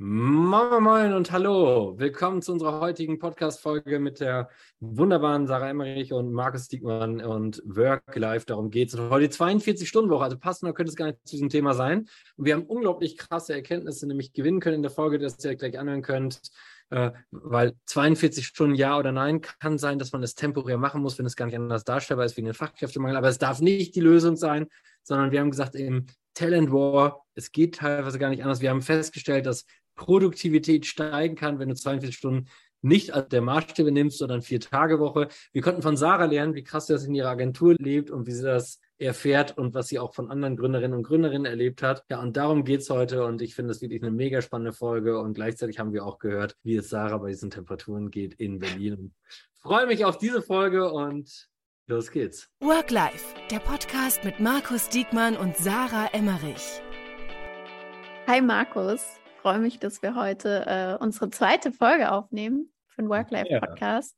Moin Moin und hallo. Willkommen zu unserer heutigen Podcast-Folge mit der wunderbaren Sarah Emmerich und Markus Diekmann und Work Life. Darum geht es. Heute die 42-Stunden-Woche. Also passender könnte es gar nicht zu diesem Thema sein. Und wir haben unglaublich krasse Erkenntnisse, nämlich gewinnen können in der Folge, dass ihr gleich anhören könnt. Äh, weil 42 Stunden ja oder nein kann sein, dass man es temporär machen muss, wenn es gar nicht anders darstellbar ist wegen den Fachkräftemangel. Aber es darf nicht die Lösung sein, sondern wir haben gesagt, eben Talent War, es geht teilweise gar nicht anders. Wir haben festgestellt, dass Produktivität steigen kann, wenn du 42 Stunden nicht als der Maßstäbe nimmst, sondern vier Tage Woche. Wir konnten von Sarah lernen, wie krass sie das in ihrer Agentur lebt und wie sie das erfährt und was sie auch von anderen Gründerinnen und Gründerinnen erlebt hat. Ja, und darum geht es heute und ich finde es wirklich eine mega spannende Folge und gleichzeitig haben wir auch gehört, wie es Sarah bei diesen Temperaturen geht in Berlin. Ich freue mich auf diese Folge und los geht's. Work Life, der Podcast mit Markus Diekmann und Sarah Emmerich. Hi Markus freue mich, dass wir heute äh, unsere zweite Folge aufnehmen für den Work-Life-Podcast.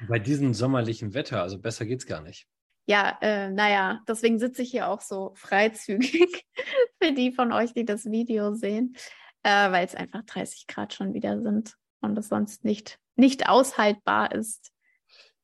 Ja. Bei diesem sommerlichen Wetter, also besser geht's gar nicht. Ja, äh, naja, deswegen sitze ich hier auch so freizügig für die von euch, die das Video sehen, äh, weil es einfach 30 Grad schon wieder sind und es sonst nicht, nicht aushaltbar ist.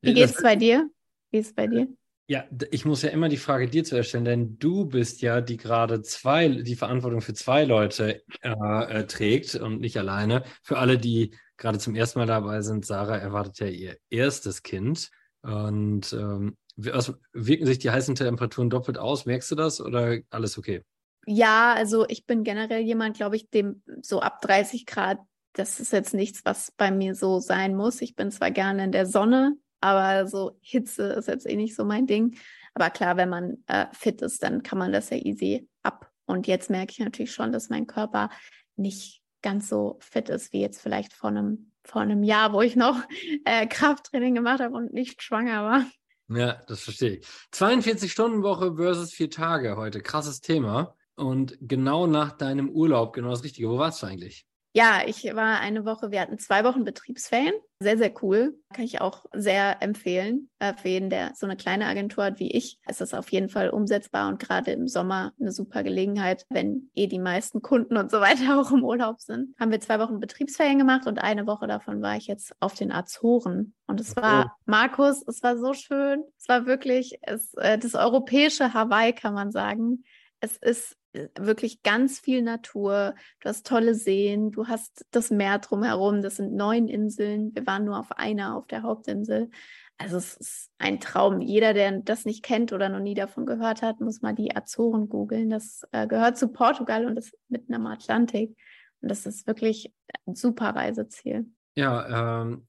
Wie geht es bei dir? Wie ist es bei dir? Ja, ich muss ja immer die Frage dir zu erstellen, denn du bist ja die gerade zwei, die Verantwortung für zwei Leute äh, äh, trägt und nicht alleine. Für alle, die gerade zum ersten Mal dabei sind, Sarah erwartet ja ihr erstes Kind. Und ähm, wirken sich die heißen Temperaturen doppelt aus? Merkst du das oder alles okay? Ja, also ich bin generell jemand, glaube ich, dem so ab 30 Grad, das ist jetzt nichts, was bei mir so sein muss. Ich bin zwar gerne in der Sonne, aber so Hitze ist jetzt eh nicht so mein Ding. Aber klar, wenn man äh, fit ist, dann kann man das ja easy ab. Und jetzt merke ich natürlich schon, dass mein Körper nicht ganz so fit ist wie jetzt vielleicht vor einem, vor einem Jahr, wo ich noch äh, Krafttraining gemacht habe und nicht schwanger war. Ja, das verstehe ich. 42-Stunden-Woche versus vier Tage heute. Krasses Thema. Und genau nach deinem Urlaub, genau das Richtige. Wo warst du eigentlich? Ja, ich war eine Woche, wir hatten zwei Wochen Betriebsferien. Sehr, sehr cool. Kann ich auch sehr empfehlen. Äh, für jeden, der so eine kleine Agentur hat wie ich, ist das auf jeden Fall umsetzbar und gerade im Sommer eine super Gelegenheit, wenn eh die meisten Kunden und so weiter auch im Urlaub sind. Haben wir zwei Wochen Betriebsferien gemacht und eine Woche davon war ich jetzt auf den Azoren. Und es war, Markus, es war so schön. Es war wirklich es, äh, das europäische Hawaii, kann man sagen. Es ist wirklich ganz viel Natur. Du hast tolle Seen, du hast das Meer drumherum. Das sind neun Inseln. Wir waren nur auf einer, auf der Hauptinsel. Also es ist ein Traum. Jeder, der das nicht kennt oder noch nie davon gehört hat, muss mal die Azoren googeln. Das äh, gehört zu Portugal und ist mitten am Atlantik. Und das ist wirklich ein super Reiseziel. Ja, ähm,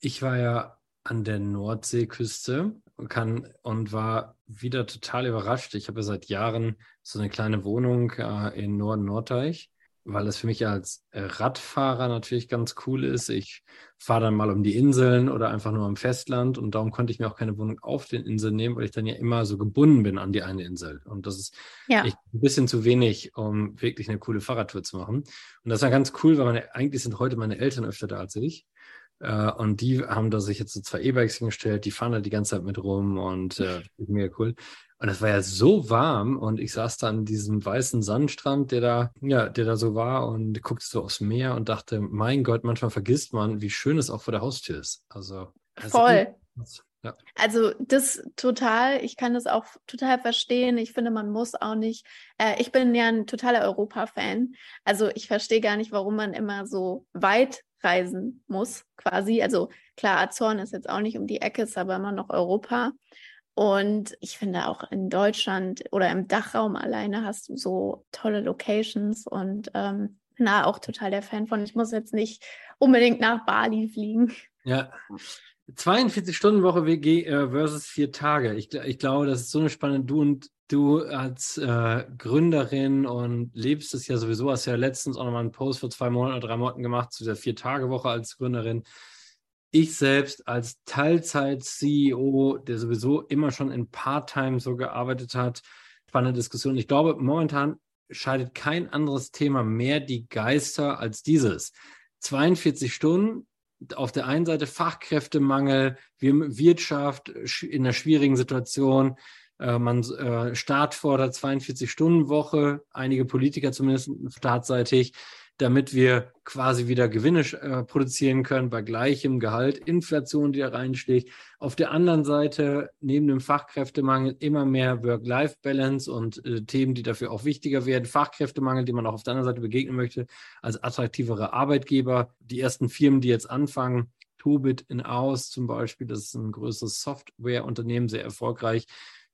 ich war ja an der Nordseeküste kann und war wieder total überrascht. Ich habe ja seit Jahren so eine kleine Wohnung äh, in Norden Norddeich, weil es für mich als Radfahrer natürlich ganz cool ist. Ich fahre dann mal um die Inseln oder einfach nur am Festland und darum konnte ich mir auch keine Wohnung auf den Inseln nehmen, weil ich dann ja immer so gebunden bin an die eine Insel. Und das ist ja. ein bisschen zu wenig, um wirklich eine coole Fahrradtour zu machen. Und das war ganz cool, weil meine, eigentlich sind heute meine Eltern öfter da als ich. Uh, und die haben da sich jetzt so zwei E-Bikes hingestellt, die fahren da die ganze Zeit mit rum und äh, mega cool. Und es war ja so warm und ich saß da an diesem weißen Sandstrand, der da, ja, der da so war und guckte so aufs Meer und dachte, mein Gott, manchmal vergisst man, wie schön es auch vor der Haustür ist. Also, also voll. Ja. Also das total, ich kann das auch total verstehen. Ich finde, man muss auch nicht. Äh, ich bin ja ein totaler Europa-Fan. Also ich verstehe gar nicht, warum man immer so weit reisen muss, quasi. Also klar, Azoren ist jetzt auch nicht um die Ecke, ist aber immer noch Europa. Und ich finde auch in Deutschland oder im Dachraum alleine hast du so tolle Locations und ähm, na, auch total der Fan von. Ich muss jetzt nicht unbedingt nach Bali fliegen. Ja. 42-Stunden-Woche WG äh, versus vier Tage. Ich, ich glaube, das ist so eine spannende. Du und du als äh, Gründerin und lebst es ja sowieso, hast ja letztens auch nochmal einen Post vor zwei Monaten oder drei Monaten gemacht zu der Vier-Tage-Woche als Gründerin. Ich selbst als Teilzeit-CEO, der sowieso immer schon in Part-Time so gearbeitet hat, spannende Diskussion. Ich glaube, momentan scheidet kein anderes Thema mehr die Geister als dieses. 42 Stunden, auf der einen Seite Fachkräftemangel, Wirtschaft in einer schwierigen Situation, äh, man äh, Staat fordert 42-Stunden-Woche, einige Politiker zumindest staatsseitig. Damit wir quasi wieder Gewinne äh, produzieren können bei gleichem Gehalt, Inflation, die da reinsticht. Auf der anderen Seite neben dem Fachkräftemangel immer mehr Work-Life-Balance und äh, Themen, die dafür auch wichtiger werden. Fachkräftemangel, die man auch auf der anderen Seite begegnen möchte, als attraktivere Arbeitgeber. Die ersten Firmen, die jetzt anfangen, Tobit in Aus zum Beispiel, das ist ein größeres Softwareunternehmen, sehr erfolgreich,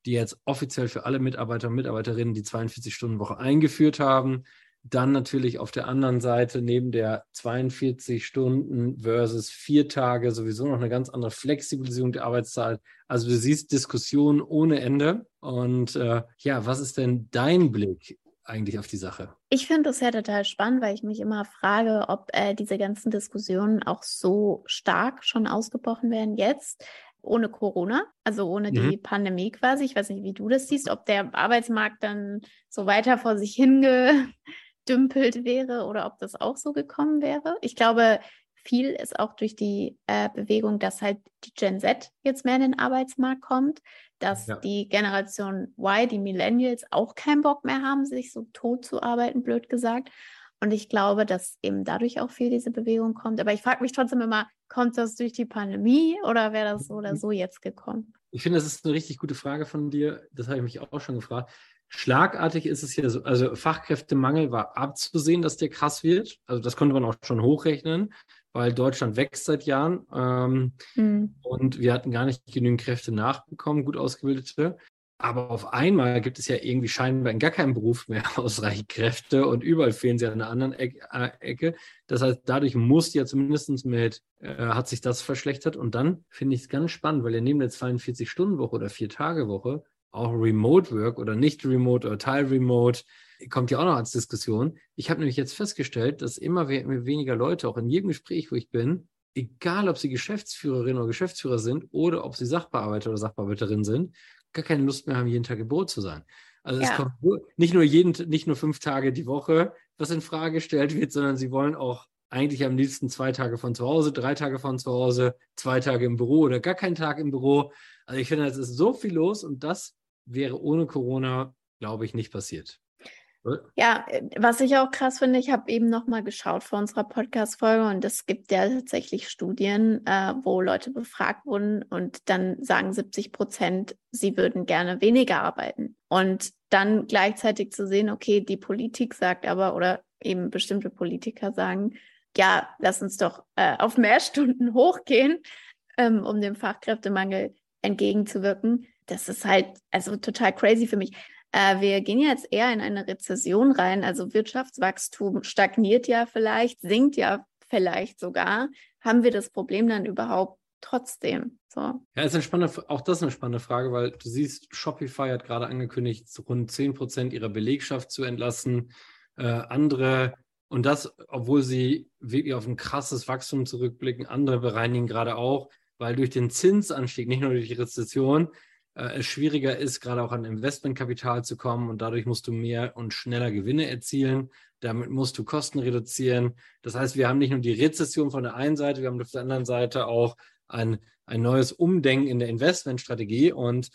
die jetzt offiziell für alle Mitarbeiter und Mitarbeiterinnen die 42-Stunden-Woche eingeführt haben. Dann natürlich auf der anderen Seite neben der 42 Stunden versus vier Tage sowieso noch eine ganz andere Flexibilisierung der Arbeitszeit. Also du siehst Diskussionen ohne Ende. Und äh, ja, was ist denn dein Blick eigentlich auf die Sache? Ich finde das ja total spannend, weil ich mich immer frage, ob äh, diese ganzen Diskussionen auch so stark schon ausgebrochen werden jetzt ohne Corona, also ohne die mhm. Pandemie quasi. Ich weiß nicht, wie du das siehst, ob der Arbeitsmarkt dann so weiter vor sich hingedümpelt wäre oder ob das auch so gekommen wäre. Ich glaube, viel ist auch durch die äh, Bewegung, dass halt die Gen Z jetzt mehr in den Arbeitsmarkt kommt, dass ja. die Generation Y, die Millennials, auch keinen Bock mehr haben, sich so tot zu arbeiten, blöd gesagt. Und ich glaube, dass eben dadurch auch viel diese Bewegung kommt. Aber ich frage mich trotzdem immer, kommt das durch die Pandemie oder wäre das so oder so jetzt gekommen? Ich finde, das ist eine richtig gute Frage von dir. Das habe ich mich auch schon gefragt. Schlagartig ist es ja so, also Fachkräftemangel war abzusehen, dass der krass wird. Also das konnte man auch schon hochrechnen, weil Deutschland wächst seit Jahren ähm, mhm. und wir hatten gar nicht genügend Kräfte nachbekommen, gut ausgebildete. Aber auf einmal gibt es ja irgendwie scheinbar in gar keinem Beruf mehr ausreichend Kräfte und überall fehlen sie an einer anderen äh, Ecke. Das heißt, dadurch muss ja zumindest mit, äh, hat sich das verschlechtert. Und dann finde ich es ganz spannend, weil ja neben der 42-Stunden-Woche oder Vier-Tage-Woche auch Remote Work oder nicht Remote oder Teil Remote kommt ja auch noch als Diskussion. Ich habe nämlich jetzt festgestellt, dass immer weniger Leute, auch in jedem Gespräch, wo ich bin, egal ob sie Geschäftsführerin oder Geschäftsführer sind oder ob sie Sachbearbeiter oder Sachbearbeiterin sind, gar keine Lust mehr haben, jeden Tag im Brot zu sein. Also ja. es kommt nicht nur jeden, nicht nur fünf Tage die Woche, was in Frage gestellt wird, sondern sie wollen auch eigentlich am liebsten zwei Tage von zu Hause, drei Tage von zu Hause, zwei Tage im Büro oder gar keinen Tag im Büro. Also ich finde, es ist so viel los und das wäre ohne Corona, glaube ich, nicht passiert. Ja, äh, was ich auch krass finde, ich habe eben nochmal geschaut vor unserer Podcast-Folge und es gibt ja tatsächlich Studien, äh, wo Leute befragt wurden und dann sagen 70 Prozent, sie würden gerne weniger arbeiten. Und dann gleichzeitig zu sehen, okay, die Politik sagt aber oder eben bestimmte Politiker sagen, ja, lass uns doch äh, auf mehr Stunden hochgehen, ähm, um dem Fachkräftemangel entgegenzuwirken. Das ist halt also total crazy für mich. Äh, wir gehen jetzt eher in eine Rezession rein. Also Wirtschaftswachstum stagniert ja vielleicht, sinkt ja vielleicht sogar. Haben wir das Problem dann überhaupt trotzdem? So. Ja, ist eine spannende, auch das ist eine spannende Frage, weil du siehst, Shopify hat gerade angekündigt, rund 10 Prozent ihrer Belegschaft zu entlassen. Äh, andere und das, obwohl sie wirklich auf ein krasses Wachstum zurückblicken, andere bereinigen gerade auch, weil durch den Zinsanstieg, nicht nur durch die Rezession, äh, es schwieriger ist, gerade auch an Investmentkapital zu kommen und dadurch musst du mehr und schneller Gewinne erzielen. Damit musst du Kosten reduzieren. Das heißt, wir haben nicht nur die Rezession von der einen Seite, wir haben auf der anderen Seite auch ein, ein neues Umdenken in der Investmentstrategie. Und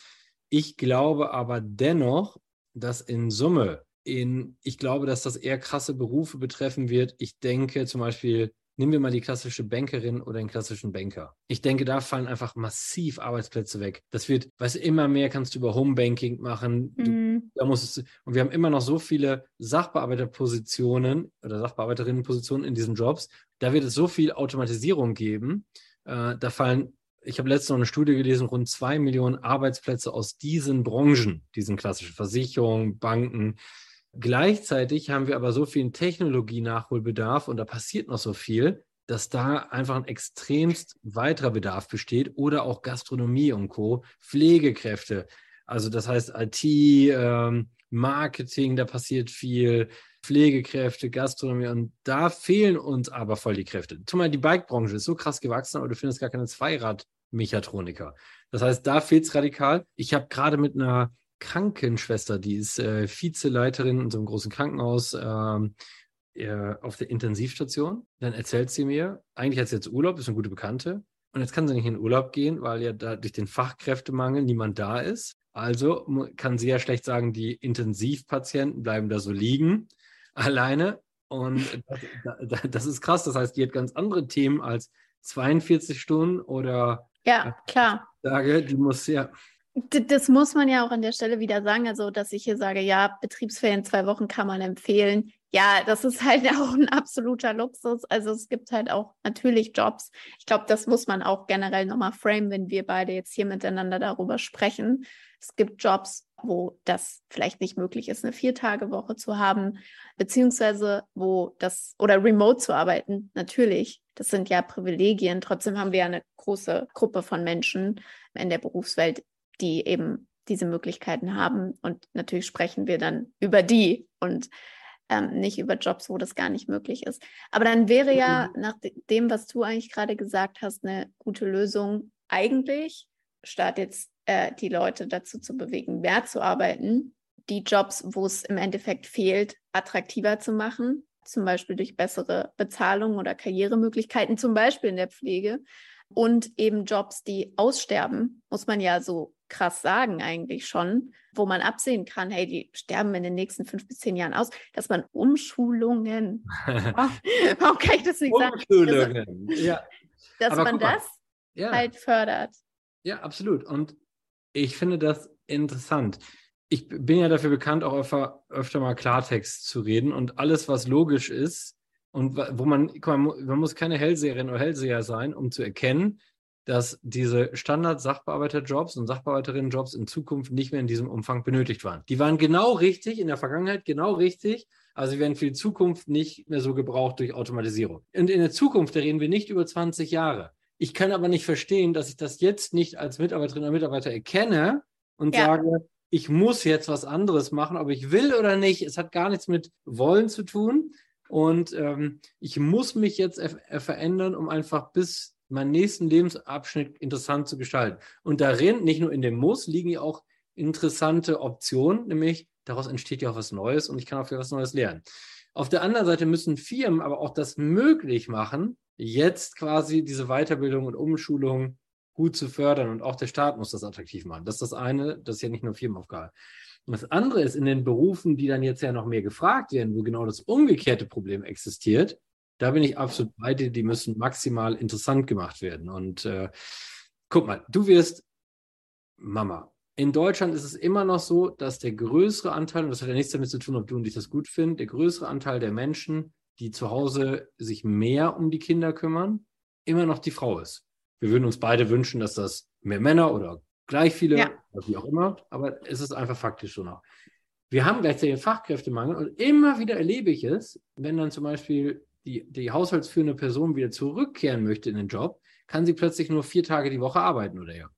ich glaube aber dennoch, dass in Summe, in, ich glaube, dass das eher krasse Berufe betreffen wird. Ich denke zum Beispiel Nehmen wir mal die klassische Bankerin oder den klassischen Banker. Ich denke, da fallen einfach massiv Arbeitsplätze weg. Das wird, weißt du, immer mehr kannst du über Homebanking machen. Du, mhm. da musst du, und wir haben immer noch so viele Sachbearbeiterpositionen oder Sachbearbeiterinnenpositionen in diesen Jobs. Da wird es so viel Automatisierung geben. Äh, da fallen ich habe letztens noch eine Studie gelesen, rund zwei Millionen Arbeitsplätze aus diesen Branchen, diesen klassischen Versicherungen, Banken, Gleichzeitig haben wir aber so viel Technologie-Nachholbedarf und da passiert noch so viel, dass da einfach ein extremst weiterer Bedarf besteht oder auch Gastronomie und Co., Pflegekräfte. Also das heißt IT, ähm, Marketing, da passiert viel, Pflegekräfte, Gastronomie und da fehlen uns aber voll die Kräfte. Zumal die Bike-Branche ist so krass gewachsen, aber du findest gar keine Zweirad-Mechatroniker. Das heißt, da fehlt es radikal. Ich habe gerade mit einer Krankenschwester, die ist äh, Vizeleiterin in so einem großen Krankenhaus ähm, äh, auf der Intensivstation. Dann erzählt sie mir, eigentlich hat sie jetzt Urlaub, ist eine gute Bekannte. Und jetzt kann sie nicht in Urlaub gehen, weil ja da durch den Fachkräftemangel niemand da ist. Also kann sie ja schlecht sagen, die Intensivpatienten bleiben da so liegen, alleine. Und das, das, ist krass. Das heißt, die hat ganz andere Themen als 42 Stunden oder ja, klar. Tage, die muss ja. Das muss man ja auch an der Stelle wieder sagen, also dass ich hier sage, ja, Betriebsferien zwei Wochen kann man empfehlen. Ja, das ist halt auch ein absoluter Luxus. Also es gibt halt auch natürlich Jobs. Ich glaube, das muss man auch generell nochmal frame, wenn wir beide jetzt hier miteinander darüber sprechen. Es gibt Jobs, wo das vielleicht nicht möglich ist, eine Vier-Tage-Woche zu haben, beziehungsweise wo das oder remote zu arbeiten, natürlich. Das sind ja Privilegien. Trotzdem haben wir ja eine große Gruppe von Menschen in der Berufswelt, die eben diese Möglichkeiten haben. Und natürlich sprechen wir dann über die und ähm, nicht über Jobs, wo das gar nicht möglich ist. Aber dann wäre ja mhm. nach dem, was du eigentlich gerade gesagt hast, eine gute Lösung eigentlich, statt jetzt äh, die Leute dazu zu bewegen, mehr zu arbeiten, die Jobs, wo es im Endeffekt fehlt, attraktiver zu machen, zum Beispiel durch bessere Bezahlung oder Karrieremöglichkeiten, zum Beispiel in der Pflege. Und eben Jobs, die aussterben, muss man ja so krass sagen eigentlich schon, wo man absehen kann, hey, die sterben in den nächsten fünf bis zehn Jahren aus, dass man Umschulungen, warum kann ich das nicht sagen? Umschulungen, also, ja. Dass Aber man das ja. halt fördert. Ja, absolut. Und ich finde das interessant. Ich bin ja dafür bekannt, auch öfter, öfter mal Klartext zu reden und alles, was logisch ist und wo man, man, man muss keine Hellseherin oder Hellseher sein, um zu erkennen, dass diese Standard-Sachbearbeiterjobs und Sachbearbeiterinnenjobs in Zukunft nicht mehr in diesem Umfang benötigt waren. Die waren genau richtig in der Vergangenheit, genau richtig, also sie werden für die Zukunft nicht mehr so gebraucht durch Automatisierung. Und in der Zukunft, da reden wir nicht über 20 Jahre. Ich kann aber nicht verstehen, dass ich das jetzt nicht als Mitarbeiterin oder Mitarbeiter erkenne und ja. sage, ich muss jetzt was anderes machen, ob ich will oder nicht. Es hat gar nichts mit Wollen zu tun. Und ähm, ich muss mich jetzt verändern, um einfach bis meinen nächsten Lebensabschnitt interessant zu gestalten. Und darin, nicht nur in dem Muss, liegen ja auch interessante Optionen, nämlich daraus entsteht ja auch was Neues und ich kann auch wieder was Neues lernen. Auf der anderen Seite müssen Firmen aber auch das möglich machen, jetzt quasi diese Weiterbildung und Umschulung gut zu fördern und auch der Staat muss das attraktiv machen. Das ist das eine, das ist ja nicht nur Firmenaufgabe. Und das andere ist in den Berufen, die dann jetzt ja noch mehr gefragt werden, wo genau das umgekehrte Problem existiert, da bin ich absolut bei dir, die müssen maximal interessant gemacht werden. Und äh, guck mal, du wirst Mama. In Deutschland ist es immer noch so, dass der größere Anteil, und das hat ja nichts damit zu tun, ob du und ich das gut finden, der größere Anteil der Menschen die zu Hause sich mehr um die Kinder kümmern, immer noch die Frau ist. Wir würden uns beide wünschen, dass das mehr Männer oder gleich viele, ja. oder wie auch immer, aber es ist einfach faktisch so noch. Wir haben gleichzeitig einen Fachkräftemangel und immer wieder erlebe ich es, wenn dann zum Beispiel die, die haushaltsführende Person wieder zurückkehren möchte in den Job, kann sie plötzlich nur vier Tage die Woche arbeiten oder ja.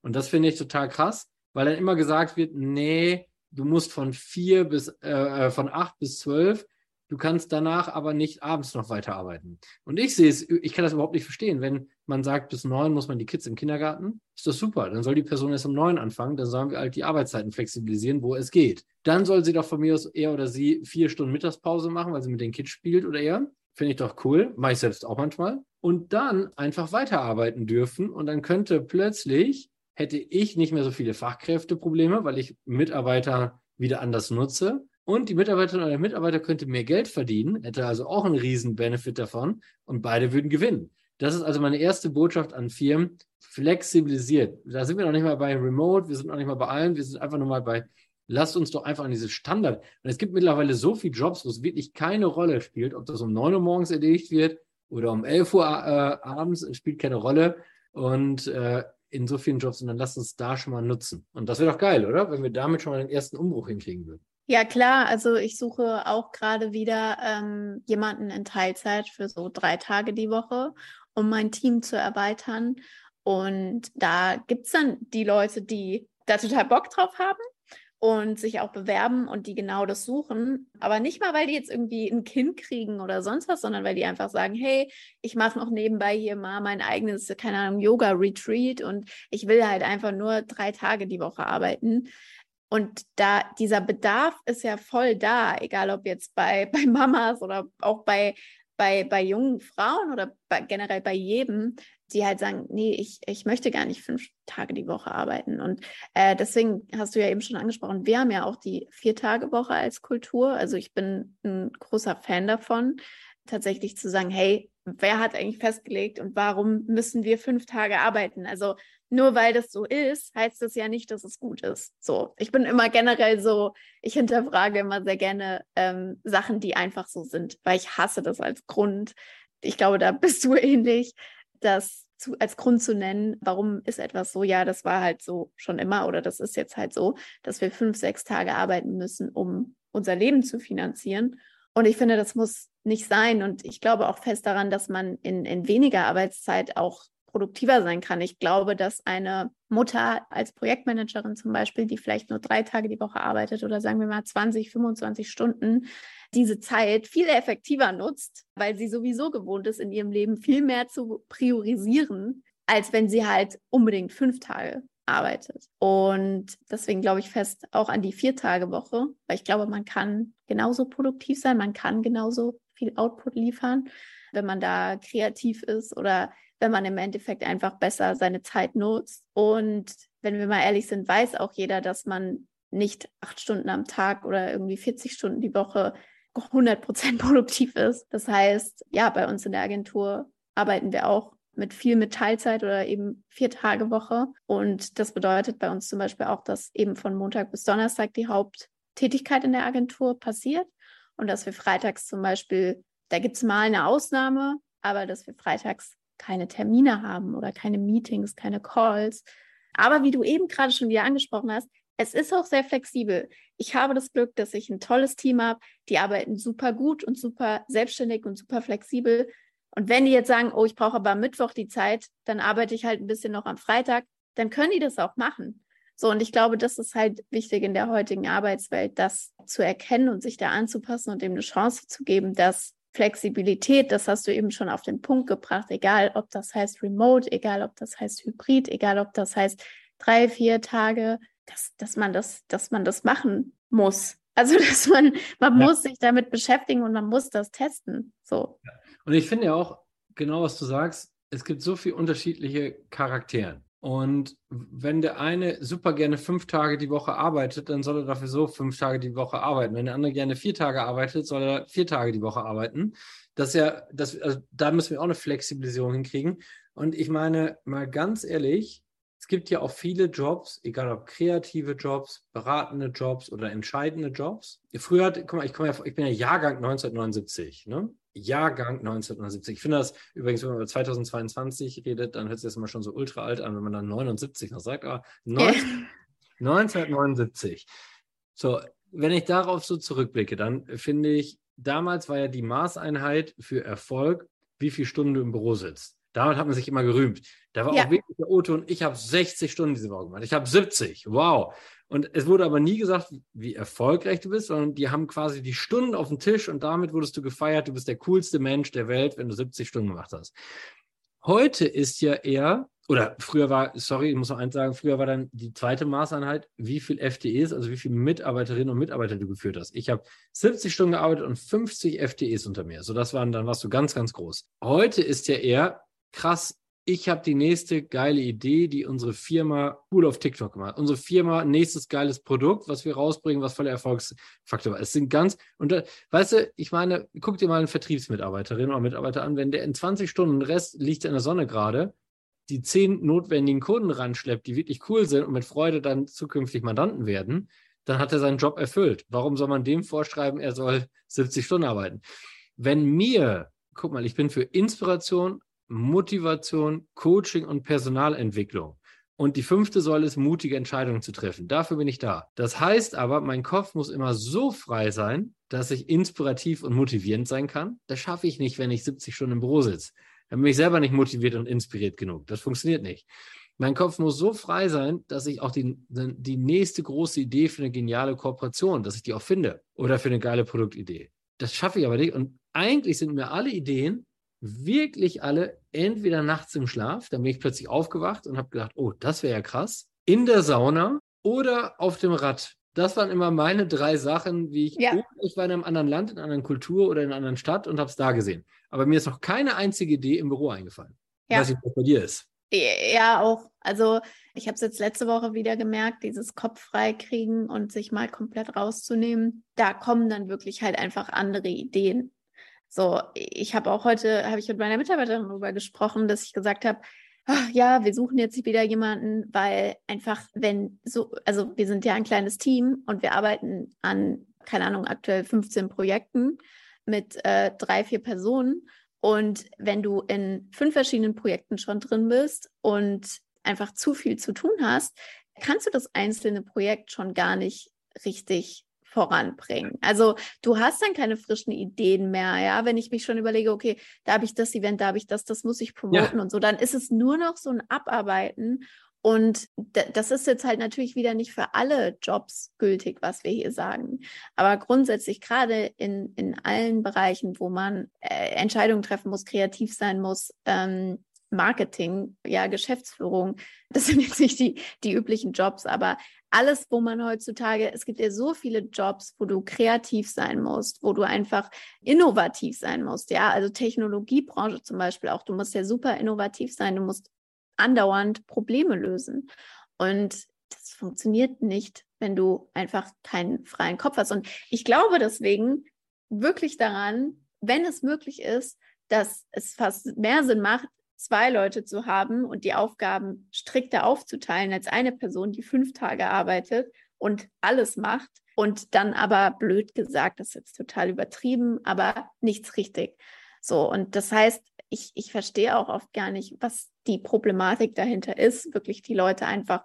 Und das finde ich total krass, weil dann immer gesagt wird, nee, du musst von vier bis, äh, äh von acht bis zwölf Du kannst danach aber nicht abends noch weiterarbeiten. Und ich sehe es, ich kann das überhaupt nicht verstehen. Wenn man sagt, bis neun muss man die Kids im Kindergarten, ist das super. Dann soll die Person erst um neun anfangen, dann sollen wir halt die Arbeitszeiten flexibilisieren, wo es geht. Dann soll sie doch von mir aus er oder sie vier Stunden Mittagspause machen, weil sie mit den Kids spielt oder er. Finde ich doch cool. Mache ich selbst auch manchmal. Und dann einfach weiterarbeiten dürfen. Und dann könnte plötzlich, hätte ich nicht mehr so viele Fachkräfteprobleme, weil ich Mitarbeiter wieder anders nutze und die Mitarbeiterin oder der Mitarbeiter könnte mehr Geld verdienen, hätte also auch einen riesen Benefit davon und beide würden gewinnen. Das ist also meine erste Botschaft an Firmen. Flexibilisiert. Da sind wir noch nicht mal bei Remote, wir sind noch nicht mal bei allen, wir sind einfach nur mal bei, lasst uns doch einfach an dieses Standard. Und es gibt mittlerweile so viele Jobs, wo es wirklich keine Rolle spielt, ob das um 9 Uhr morgens erledigt wird oder um 11 Uhr äh, abends, spielt keine Rolle. Und äh, in so vielen Jobs, und dann lasst uns da schon mal nutzen. Und das wäre doch geil, oder? Wenn wir damit schon mal den ersten Umbruch hinkriegen würden. Ja, klar. Also ich suche auch gerade wieder ähm, jemanden in Teilzeit für so drei Tage die Woche, um mein Team zu erweitern. Und da gibt es dann die Leute, die da total Bock drauf haben und sich auch bewerben und die genau das suchen. Aber nicht mal, weil die jetzt irgendwie ein Kind kriegen oder sonst was, sondern weil die einfach sagen, hey, ich mache noch nebenbei hier mal mein eigenes, keine Ahnung, Yoga-Retreat und ich will halt einfach nur drei Tage die Woche arbeiten. Und da dieser Bedarf ist ja voll da, egal ob jetzt bei, bei Mamas oder auch bei, bei, bei jungen Frauen oder bei, generell bei jedem. Die halt sagen, nee, ich, ich möchte gar nicht fünf Tage die Woche arbeiten. Und äh, deswegen hast du ja eben schon angesprochen, wir haben ja auch die Vier-Tage-Woche als Kultur. Also ich bin ein großer Fan davon, tatsächlich zu sagen, hey, wer hat eigentlich festgelegt und warum müssen wir fünf Tage arbeiten? Also nur weil das so ist, heißt das ja nicht, dass es gut ist. So, ich bin immer generell so, ich hinterfrage immer sehr gerne ähm, Sachen, die einfach so sind, weil ich hasse das als Grund. Ich glaube, da bist du ähnlich, das zu, als Grund zu nennen, warum ist etwas so, ja, das war halt so schon immer oder das ist jetzt halt so, dass wir fünf, sechs Tage arbeiten müssen, um unser Leben zu finanzieren. Und ich finde, das muss nicht sein. Und ich glaube auch fest daran, dass man in, in weniger Arbeitszeit auch produktiver sein kann. Ich glaube, dass eine Mutter als Projektmanagerin zum Beispiel, die vielleicht nur drei Tage die Woche arbeitet oder sagen wir mal 20, 25 Stunden, diese Zeit viel effektiver nutzt, weil sie sowieso gewohnt ist, in ihrem Leben viel mehr zu priorisieren, als wenn sie halt unbedingt fünf Tage arbeitet. Und deswegen glaube ich fest auch an die Vier-Tage-Woche, weil ich glaube, man kann genauso produktiv sein, man kann genauso viel Output liefern, wenn man da kreativ ist oder wenn man im Endeffekt einfach besser seine Zeit nutzt. Und wenn wir mal ehrlich sind, weiß auch jeder, dass man nicht acht Stunden am Tag oder irgendwie 40 Stunden die Woche 100 Prozent produktiv ist. Das heißt, ja, bei uns in der Agentur arbeiten wir auch mit viel mit Teilzeit oder eben vier Tage Woche. Und das bedeutet bei uns zum Beispiel auch, dass eben von Montag bis Donnerstag die Haupttätigkeit in der Agentur passiert und dass wir freitags zum Beispiel, da gibt es mal eine Ausnahme, aber dass wir freitags keine Termine haben oder keine Meetings, keine Calls. Aber wie du eben gerade schon wieder angesprochen hast, es ist auch sehr flexibel. Ich habe das Glück, dass ich ein tolles Team habe. Die arbeiten super gut und super selbstständig und super flexibel. Und wenn die jetzt sagen, oh, ich brauche aber am Mittwoch die Zeit, dann arbeite ich halt ein bisschen noch am Freitag, dann können die das auch machen. So, und ich glaube, das ist halt wichtig in der heutigen Arbeitswelt, das zu erkennen und sich da anzupassen und dem eine Chance zu geben, dass Flexibilität, das hast du eben schon auf den Punkt gebracht, egal ob das heißt Remote, egal ob das heißt Hybrid, egal ob das heißt drei, vier Tage dass, dass man das, dass man das machen muss. Also dass man, man ja. muss sich damit beschäftigen und man muss das testen. So. Und ich finde ja auch, genau was du sagst, es gibt so viele unterschiedliche Charaktere. Und wenn der eine super gerne fünf Tage die Woche arbeitet, dann soll er dafür so fünf Tage die Woche arbeiten. Wenn der andere gerne vier Tage arbeitet, soll er vier Tage die Woche arbeiten. Das ist ja, das, also da müssen wir auch eine Flexibilisierung hinkriegen. Und ich meine, mal ganz ehrlich, gibt ja auch viele Jobs, egal ob kreative Jobs, beratende Jobs oder entscheidende Jobs. Früher, guck mal, ich, ja, ich bin ja Jahrgang 1979, ne? Jahrgang 1979. Ich finde das übrigens, wenn man über 2022 redet, dann hört sich das immer schon so ultra alt an, wenn man dann 79 noch sagt, aber 19, 1979. So, wenn ich darauf so zurückblicke, dann finde ich, damals war ja die Maßeinheit für Erfolg, wie viele Stunden du im Büro sitzt. Damit hat man sich immer gerühmt. Da war ja. auch wirklich der Otto und ich habe 60 Stunden diese Woche gemacht. Ich habe 70. Wow. Und es wurde aber nie gesagt, wie erfolgreich du bist, sondern die haben quasi die Stunden auf dem Tisch und damit wurdest du gefeiert. Du bist der coolste Mensch der Welt, wenn du 70 Stunden gemacht hast. Heute ist ja eher, oder früher war, sorry, ich muss noch eins sagen, früher war dann die zweite Maßeinheit, wie viel FTEs, also wie viele Mitarbeiterinnen und Mitarbeiter du geführt hast. Ich habe 70 Stunden gearbeitet und 50 FTEs unter mir. So, das waren, dann warst du ganz, ganz groß. Heute ist ja eher, krass, ich habe die nächste geile Idee, die unsere Firma cool auf TikTok gemacht. Unsere Firma, nächstes geiles Produkt, was wir rausbringen, was voller Erfolgsfaktor war. Es sind ganz, und da, weißt du, ich meine, guck dir mal einen Vertriebsmitarbeiterin oder Mitarbeiter an, wenn der in 20 Stunden Rest liegt in der Sonne gerade, die zehn notwendigen Kunden ranschleppt, die wirklich cool sind und mit Freude dann zukünftig Mandanten werden, dann hat er seinen Job erfüllt. Warum soll man dem vorschreiben, er soll 70 Stunden arbeiten? Wenn mir, guck mal, ich bin für Inspiration, Motivation, Coaching und Personalentwicklung. Und die fünfte Säule ist, mutige Entscheidungen zu treffen. Dafür bin ich da. Das heißt aber, mein Kopf muss immer so frei sein, dass ich inspirativ und motivierend sein kann. Das schaffe ich nicht, wenn ich 70 Stunden im Büro sitze. Dann bin ich selber nicht motiviert und inspiriert genug. Das funktioniert nicht. Mein Kopf muss so frei sein, dass ich auch die, die nächste große Idee für eine geniale Kooperation, dass ich die auch finde oder für eine geile Produktidee. Das schaffe ich aber nicht. Und eigentlich sind mir alle Ideen wirklich alle entweder nachts im Schlaf, dann bin ich plötzlich aufgewacht und habe gedacht, oh, das wäre ja krass, in der Sauna oder auf dem Rad. Das waren immer meine drei Sachen, wie ich, ja. ich war in einem anderen Land, in einer anderen Kultur oder in einer anderen Stadt und habe es da gesehen. Aber mir ist noch keine einzige Idee im Büro eingefallen. Ja. weiß was bei dir ist. Ja, auch. Also ich habe es jetzt letzte Woche wieder gemerkt, dieses Kopf frei kriegen und sich mal komplett rauszunehmen. Da kommen dann wirklich halt einfach andere Ideen. So, ich habe auch heute, habe ich mit meiner Mitarbeiterin darüber gesprochen, dass ich gesagt habe, ach, ja, wir suchen jetzt wieder jemanden, weil einfach, wenn so, also wir sind ja ein kleines Team und wir arbeiten an, keine Ahnung, aktuell 15 Projekten mit äh, drei, vier Personen. Und wenn du in fünf verschiedenen Projekten schon drin bist und einfach zu viel zu tun hast, kannst du das einzelne Projekt schon gar nicht richtig voranbringen. Also du hast dann keine frischen Ideen mehr, ja, wenn ich mich schon überlege, okay, da habe ich das Event, da habe ich das, das muss ich promoten ja. und so, dann ist es nur noch so ein Abarbeiten und das ist jetzt halt natürlich wieder nicht für alle Jobs gültig, was wir hier sagen. Aber grundsätzlich gerade in, in allen Bereichen, wo man äh, Entscheidungen treffen muss, kreativ sein muss, ähm, Marketing, ja, Geschäftsführung, das sind jetzt nicht die, die üblichen Jobs, aber alles, wo man heutzutage, es gibt ja so viele Jobs, wo du kreativ sein musst, wo du einfach innovativ sein musst, ja, also Technologiebranche zum Beispiel auch, du musst ja super innovativ sein, du musst andauernd Probleme lösen. Und das funktioniert nicht, wenn du einfach keinen freien Kopf hast. Und ich glaube deswegen wirklich daran, wenn es möglich ist, dass es fast mehr Sinn macht, zwei Leute zu haben und die Aufgaben strikter aufzuteilen als eine Person, die fünf Tage arbeitet und alles macht und dann aber blöd gesagt, das ist jetzt total übertrieben, aber nichts richtig. So, und das heißt, ich, ich verstehe auch oft gar nicht, was die Problematik dahinter ist, wirklich die Leute einfach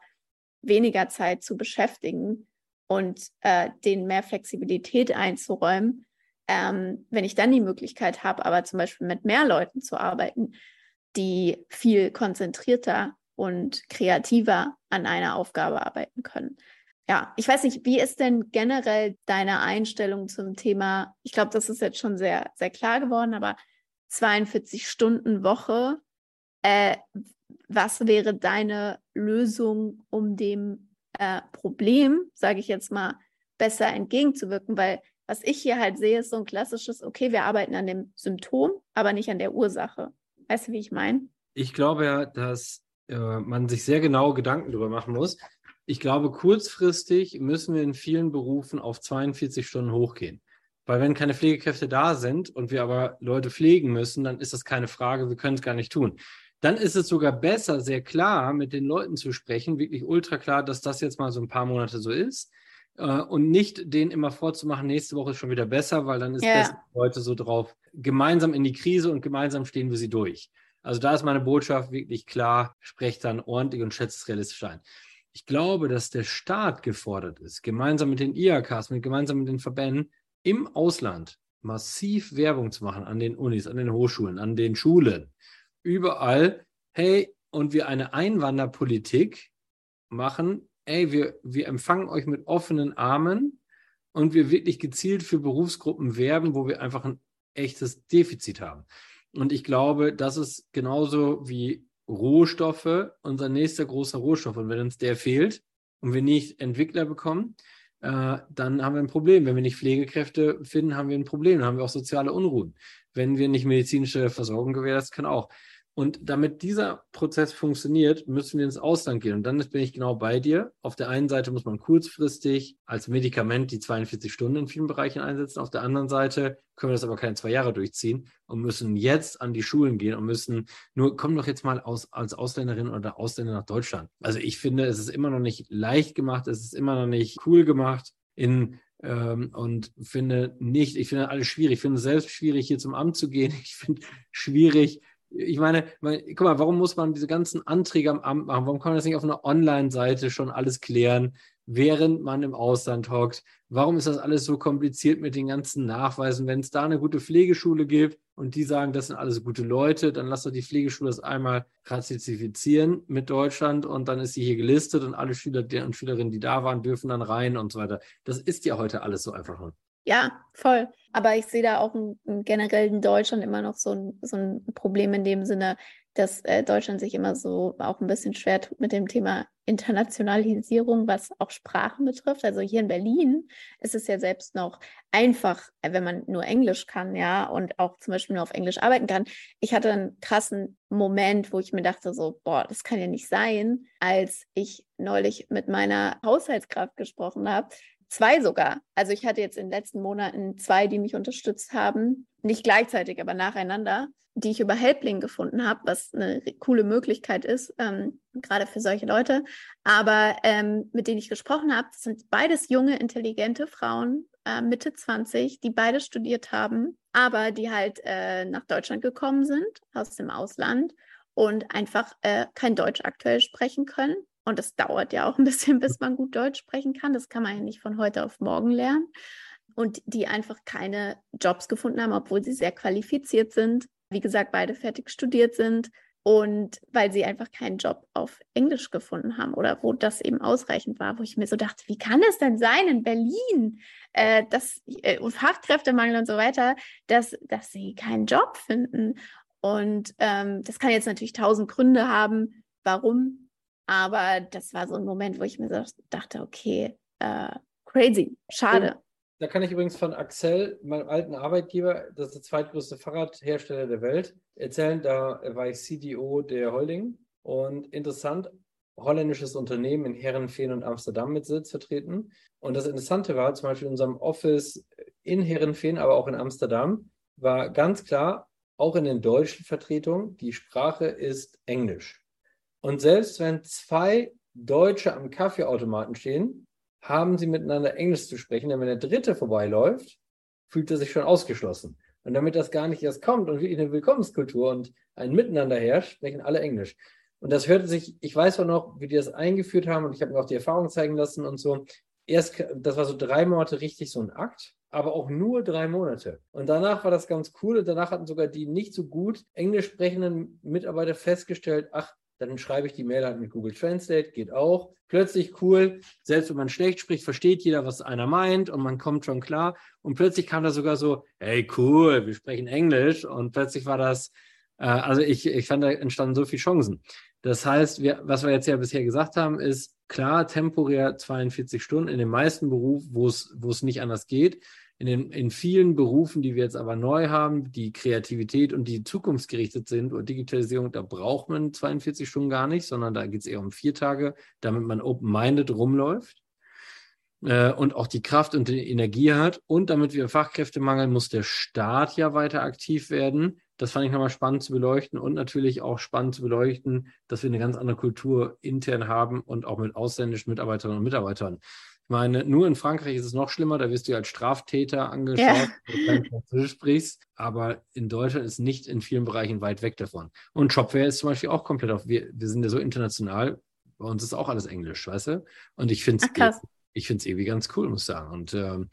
weniger Zeit zu beschäftigen und äh, denen mehr Flexibilität einzuräumen. Ähm, wenn ich dann die Möglichkeit habe, aber zum Beispiel mit mehr Leuten zu arbeiten, die viel konzentrierter und kreativer an einer Aufgabe arbeiten können. Ja, ich weiß nicht, wie ist denn generell deine Einstellung zum Thema? Ich glaube, das ist jetzt schon sehr, sehr klar geworden, aber 42 Stunden Woche. Äh, was wäre deine Lösung, um dem äh, Problem, sage ich jetzt mal, besser entgegenzuwirken? Weil was ich hier halt sehe, ist so ein klassisches, okay, wir arbeiten an dem Symptom, aber nicht an der Ursache. Weißt du, wie ich meine? Ich glaube ja, dass äh, man sich sehr genau Gedanken darüber machen muss. Ich glaube, kurzfristig müssen wir in vielen Berufen auf 42 Stunden hochgehen. Weil wenn keine Pflegekräfte da sind und wir aber Leute pflegen müssen, dann ist das keine Frage, wir können es gar nicht tun. Dann ist es sogar besser, sehr klar mit den Leuten zu sprechen, wirklich ultra klar, dass das jetzt mal so ein paar Monate so ist. Äh, und nicht denen immer vorzumachen, nächste Woche ist schon wieder besser, weil dann ist ja. besser Leute so drauf, gemeinsam in die Krise und gemeinsam stehen wir sie durch. Also da ist meine Botschaft wirklich klar, sprecht dann ordentlich und schätzt es realistisch ein. Ich glaube, dass der Staat gefordert ist, gemeinsam mit den IAKs, mit, gemeinsam mit den Verbänden, im Ausland massiv Werbung zu machen an den Unis, an den Hochschulen, an den Schulen, überall, hey, und wir eine Einwanderpolitik machen, ey, wir, wir empfangen euch mit offenen Armen und wir wirklich gezielt für Berufsgruppen werben, wo wir einfach ein echtes Defizit haben. Und ich glaube, das ist genauso wie Rohstoffe unser nächster großer Rohstoff. Und wenn uns der fehlt und wir nicht Entwickler bekommen, äh, dann haben wir ein Problem. Wenn wir nicht Pflegekräfte finden, haben wir ein Problem. Dann haben wir auch soziale Unruhen. Wenn wir nicht medizinische Versorgung gewährleisten können, auch. Und damit dieser Prozess funktioniert, müssen wir ins Ausland gehen. Und dann bin ich genau bei dir. Auf der einen Seite muss man kurzfristig als Medikament die 42 Stunden in vielen Bereichen einsetzen. Auf der anderen Seite können wir das aber keine zwei Jahre durchziehen und müssen jetzt an die Schulen gehen und müssen nur, komm doch jetzt mal aus, als Ausländerin oder Ausländer nach Deutschland. Also ich finde, es ist immer noch nicht leicht gemacht. Es ist immer noch nicht cool gemacht in ähm, und finde nicht, ich finde alles schwierig. Ich finde es selbst schwierig, hier zum Amt zu gehen. Ich finde schwierig, ich meine, guck mal, warum muss man diese ganzen Anträge am Amt machen? Warum kann man das nicht auf einer Online-Seite schon alles klären, während man im Ausland hockt? Warum ist das alles so kompliziert mit den ganzen Nachweisen? Wenn es da eine gute Pflegeschule gibt und die sagen, das sind alles gute Leute, dann lass doch die Pflegeschule das einmal ratifizieren mit Deutschland und dann ist sie hier gelistet und alle Schüler und Schülerinnen, die da waren, dürfen dann rein und so weiter. Das ist ja heute alles so einfach. Ja, voll. Aber ich sehe da auch ein, ein generell in Deutschland immer noch so ein, so ein Problem in dem Sinne, dass äh, Deutschland sich immer so auch ein bisschen schwer tut mit dem Thema Internationalisierung, was auch Sprachen betrifft. Also hier in Berlin ist es ja selbst noch einfach, wenn man nur Englisch kann, ja, und auch zum Beispiel nur auf Englisch arbeiten kann. Ich hatte einen krassen Moment, wo ich mir dachte, so, boah, das kann ja nicht sein, als ich neulich mit meiner Haushaltskraft gesprochen habe, Zwei sogar. Also ich hatte jetzt in den letzten Monaten zwei, die mich unterstützt haben. Nicht gleichzeitig, aber nacheinander, die ich über Helpling gefunden habe, was eine coole Möglichkeit ist, ähm, gerade für solche Leute. Aber ähm, mit denen ich gesprochen habe, sind beides junge, intelligente Frauen, äh, Mitte 20, die beide studiert haben, aber die halt äh, nach Deutschland gekommen sind, aus dem Ausland und einfach äh, kein Deutsch aktuell sprechen können und es dauert ja auch ein bisschen, bis man gut Deutsch sprechen kann. Das kann man ja nicht von heute auf morgen lernen. Und die einfach keine Jobs gefunden haben, obwohl sie sehr qualifiziert sind. Wie gesagt, beide fertig studiert sind. Und weil sie einfach keinen Job auf Englisch gefunden haben oder wo das eben ausreichend war, wo ich mir so dachte, wie kann es denn sein in Berlin äh, dass, äh, und Fachkräftemangel und so weiter, dass, dass sie keinen Job finden. Und ähm, das kann jetzt natürlich tausend Gründe haben, warum aber das war so ein Moment, wo ich mir so dachte, okay, äh, crazy, schade. Da kann ich übrigens von Axel, meinem alten Arbeitgeber, das ist der zweitgrößte Fahrradhersteller der Welt, erzählen. Da war ich CDO der Holding. Und interessant, holländisches Unternehmen in Herrenveen und Amsterdam mit Sitz vertreten. Und das Interessante war, zum Beispiel in unserem Office in Herrenveen, aber auch in Amsterdam, war ganz klar, auch in den deutschen Vertretungen, die Sprache ist Englisch. Und selbst wenn zwei Deutsche am Kaffeeautomaten stehen, haben sie miteinander Englisch zu sprechen, denn wenn der Dritte vorbeiläuft, fühlt er sich schon ausgeschlossen. Und damit das gar nicht erst kommt und wirklich eine Willkommenskultur und ein Miteinander herrscht, sprechen alle Englisch. Und das hörte sich, ich weiß auch noch, wie die das eingeführt haben und ich habe mir auch die Erfahrung zeigen lassen und so. Erst, das war so drei Monate richtig so ein Akt, aber auch nur drei Monate. Und danach war das ganz cool und danach hatten sogar die nicht so gut englisch sprechenden Mitarbeiter festgestellt, ach, dann schreibe ich die Mail halt mit Google Translate, geht auch. Plötzlich cool, selbst wenn man schlecht spricht, versteht jeder, was einer meint und man kommt schon klar. Und plötzlich kam da sogar so, hey cool, wir sprechen Englisch. Und plötzlich war das, äh, also ich, ich fand, da entstanden so viele Chancen. Das heißt, wir, was wir jetzt ja bisher gesagt haben, ist klar, temporär 42 Stunden in den meisten Berufen, wo es, wo es nicht anders geht in, den, in vielen Berufen, die wir jetzt aber neu haben, die Kreativität und die zukunftsgerichtet sind oder Digitalisierung, da braucht man 42 Stunden gar nicht, sondern da geht es eher um vier Tage, damit man open-minded rumläuft äh, und auch die Kraft und die Energie hat. Und damit wir Fachkräftemangel, muss der Staat ja weiter aktiv werden. Das fand ich nochmal spannend zu beleuchten und natürlich auch spannend zu beleuchten, dass wir eine ganz andere Kultur intern haben und auch mit ausländischen Mitarbeiterinnen und Mitarbeitern. Ich meine, nur in Frankreich ist es noch schlimmer, da wirst du als Straftäter angeschaut, ja. wenn du Französisch sprichst. Aber in Deutschland ist nicht in vielen Bereichen weit weg davon. Und Shopware ist zum Beispiel auch komplett auf, wir, wir sind ja so international, bei uns ist auch alles Englisch, weißt du? Und ich finde es ich finde es irgendwie ganz cool, muss ich sagen. Und ähm,